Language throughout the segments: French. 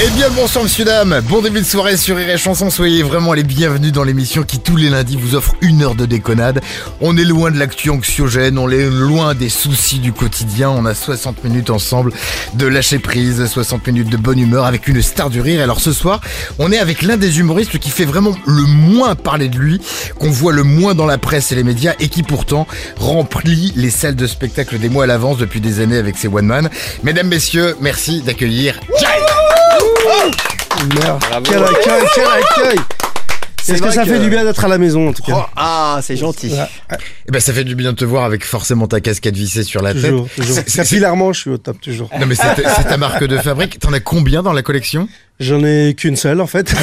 Eh bien bonsoir monsieur dame, bon début de soirée sur Rire et Chanson, soyez vraiment les bienvenus dans l'émission qui tous les lundis vous offre une heure de déconnade. On est loin de l'actu anxiogène, on est loin des soucis du quotidien, on a 60 minutes ensemble de lâcher prise, 60 minutes de bonne humeur avec une star du rire. Alors ce soir, on est avec l'un des humoristes qui fait vraiment le moins parler de lui, qu'on voit le moins dans la presse et les médias et qui pourtant remplit les salles de spectacle des mois à l'avance depuis des années avec ses one man. Mesdames, messieurs, merci d'accueillir Jai Merde. Quel accueil, quel accueil Est-ce que vrai ça que- fait du bien d'être à la maison en tout cas Oh, ah, c'est gentil. Eh ben ça fait du bien de te voir avec forcément ta casquette vissée sur la Toujours, tête. toujours. Capillairement, je suis au top, toujours. Non mais c'est c'est ta marque de fabrique. T'en as combien dans la collection? J'en ai qu'une seule en fait.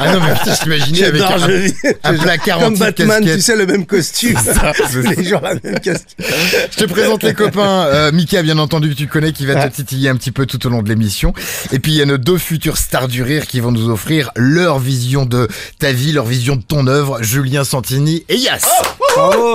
Ah non mais putain, je t'imaginais avec un, je un placard Comme Batman, tu sais, le même costume. ça, les jours la même casquette. Je te présente les copains. Euh, Mika, bien entendu, que tu connais, qui va Ouais. te titiller un petit peu tout au long de l'émission. Et puis il y a nos deux futurs stars du rire qui vont nous offrir leur vision de ta vie, leur vision de ton œuvre. Julien Santini et Yas. Bravo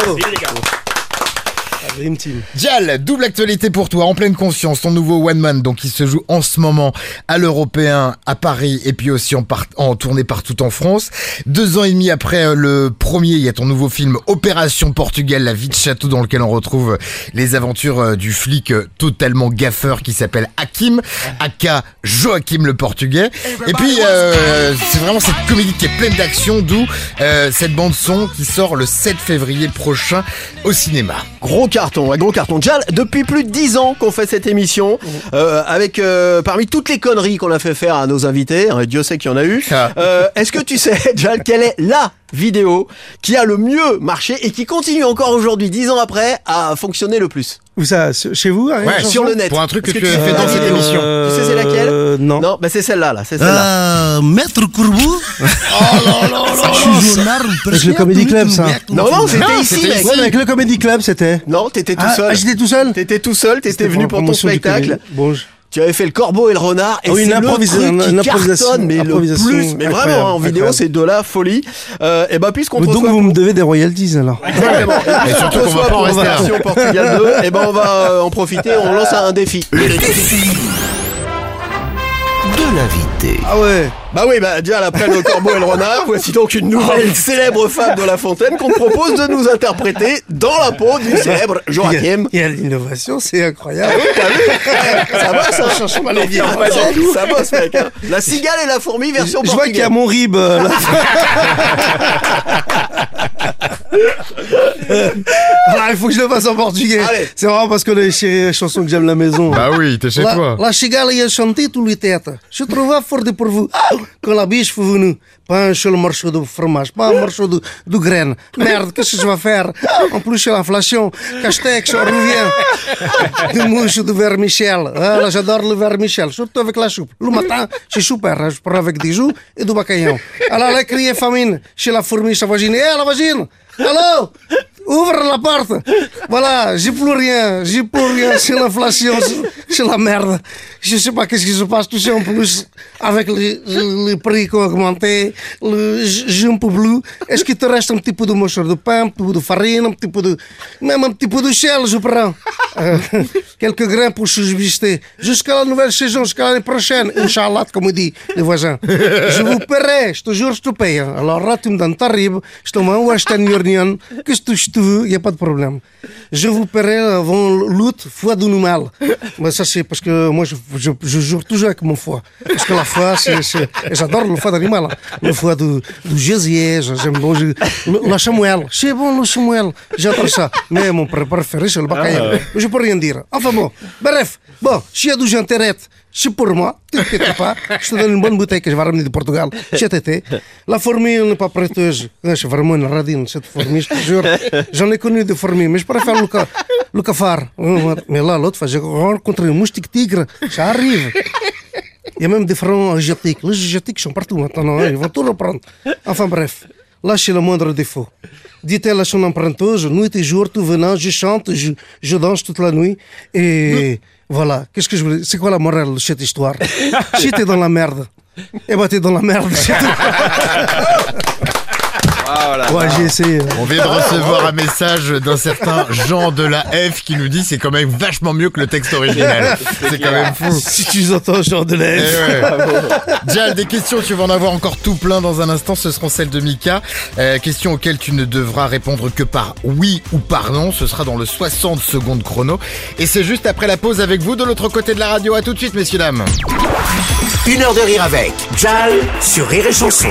Dream Team. Dial, double actualité pour toi, en pleine conscience, ton nouveau One Man, donc il se joue en ce moment à l'Européen, à Paris, et puis aussi en, tournée partout en France. Deux ans et demi après euh, le premier, il y a ton nouveau film Opération Portugal, la vie de château, dans lequel on retrouve les aventures euh, du flic euh, totalement gaffeur qui s'appelle Hakim, aka Joachim le Portugais. Et puis, euh, c'est vraiment cette comédie qui est pleine d'action, d'où euh, cette bande son qui sort le 7 février prochain au cinéma. Gros carton, un gros carton. Jal, depuis plus de 10 ans qu'on fait cette émission, euh, avec euh, parmi toutes les conneries qu'on a fait faire à nos invités, hein, et Dieu sait qu'il y en a eu, Ah. euh, est-ce que tu sais, Jal, quelle est la vidéo qui a le mieux marché et qui continue encore aujourd'hui, 10 ans après, à fonctionner le plus? Où ça Chez vous Ariel, Ouais, Chanson Sur le net. Pour un truc que tu as fait dans cette émission. Tu sais c'est laquelle Euh, Non. Non, bah c'est celle-là, là, c'est celle-là. Ah, Maître Courbou Je suis Avec le Comedy Club, ça. Non, non, c'était ici, mec. Ouais, mais avec le Comedy Club, c'était. Non, t'étais tout Ah, seul. ah, j'étais tout seul T'étais tout seul, t'étais venu pour ton promotion du spectacle. Comedy. Bon, je- Tu avais fait le corbeau et le renard et Ah oui, c'est une le truc qui une improvisation- cartonne, mais le improvisation plus, mais vraiment hein, en vidéo c'est de la folie. Euh, et bah puisqu'on te Donc reçoit vous pour- me devez des royalties alors. Exactement. Et surtout qu'on va pas en rester là. Portugal 2, et ben on va euh, en profiter, on lance un défi. Le défi de Ah ouais Bah oui, bah déjà après le corbeau et le renard, voici donc une nouvelle célèbre femme de La Fontaine qu'on propose de nous interpréter dans la peau du célèbre Joachim. il y a l'innovation, c'est incroyable. T'as vu Eh, Ça hein Chanson mal enviée. Ah, bah, Ça bosse, mec. hein. La cigale et la fourmi version Je vois qu'il y a mon rib. euh, là. Ah, il faut que je le fasse en portugais. C'est vraiment parce que les chansons que j'aime la maison. Bah oui, t'es chez La, toi. la chegada ia chanter tous les têtes. Je trouvais fort de pour vous. Quand la biche foi venue. Pas un seul morceau de fromage, pas un morceau de, de graine. Merde, qu'est-ce que je vais faire En plus, c'est l'inflation. Castex, on revient. De mouche de vermichel. Ah, là, j'adore le vermichel, surtout avec la soupe. Le matin, c'est super. hein. Je prends avec des joues et du bacalhau. Alors là, crier famine chez la fourmi, sa voisine. Hé, la voisine Allô Ouvre la porte Voilà, j'ai plus rien, j'ai plus rien, c'est l'inflation, c'est- la merde. Je sais pas qu'est-ce qui se passe, tout ça en plus, avec les, les prix qui ont augmenté, j'ai un peu. Est-ce qu'il te reste un petit peu de morceau de pain, un petit peu de farine, un petit peu de... Même un petit peu de sel, je prends. Euh, quelques grains pour subsister. Jusqu'à la nouvelle saison, jusqu'à l'année prochaine, Inch'Allah, comme dit les voisins. Je vous paierai, je te jure, je te paye. Alors là, tu me donnes ta rib, je te mets Western Union, que tu veux, il n'y a pas de problème. Je vous paierai avant l'août, foi du mal. Mais ça, c'est parce que moi, je, je, je jure toujours avec mon foie. Parce que la foi, c'est. J'adore le foie d'animal. Le foie de, de Jésus, j'aime bon. le, la Samuel, c'est bon le Samuel. J'adore ça. Mais mon pr- préféré, c'est le bacalhau. Mais je peux rien dire. Enfin bon, bref. Bon, s'il y a du intérêt, c'est pour moi. Ne t'inquiète pas. Je te donne une bonne bouteille que je vais ramener de Portugal cet été. La fourmi n'est pas prêteuse. C'est vraiment une radine, cette fourmi, je te jure. J'en ai connu des fourmis, mais je préfère le, ca- le cafard. Mais là, l'autre fois, j'ai rencontré un moustique tigre. Ça arrive. Il y a même des frelons asiatiques. Les asiatiques sont partout maintenant. hein. Ils vont tout reprendre. Enfin bref, c'est le moindre défaut. Dit-elle à son emprunteuse, nuit et jour, tout venant, je chante, je, je danse toute la nuit. Et Voilà. Qu'est-ce que je voulais C'est quoi la morale de cette histoire? Si t'es dans la merde, eh ben t'es dans la merde. c'est tout. Ouais, j'ai essayé. On vient de recevoir un message d'un certain Jean de la F qui nous dit c'est quand même vachement mieux que le texte original. C'est quand même fou. Si tu entends genre de la Eh F. ouais. Jal, des questions, tu vas en avoir encore tout plein dans un instant, ce seront celles de Mika. Euh, questions auxquelles tu ne devras répondre que par oui ou par non, ce sera dans le 60 secondes chrono. Et c'est juste après la pause avec vous de l'autre côté de la radio. À tout de suite, messieurs, dames. Une heure de rire avec Jal sur Rire et Chanson.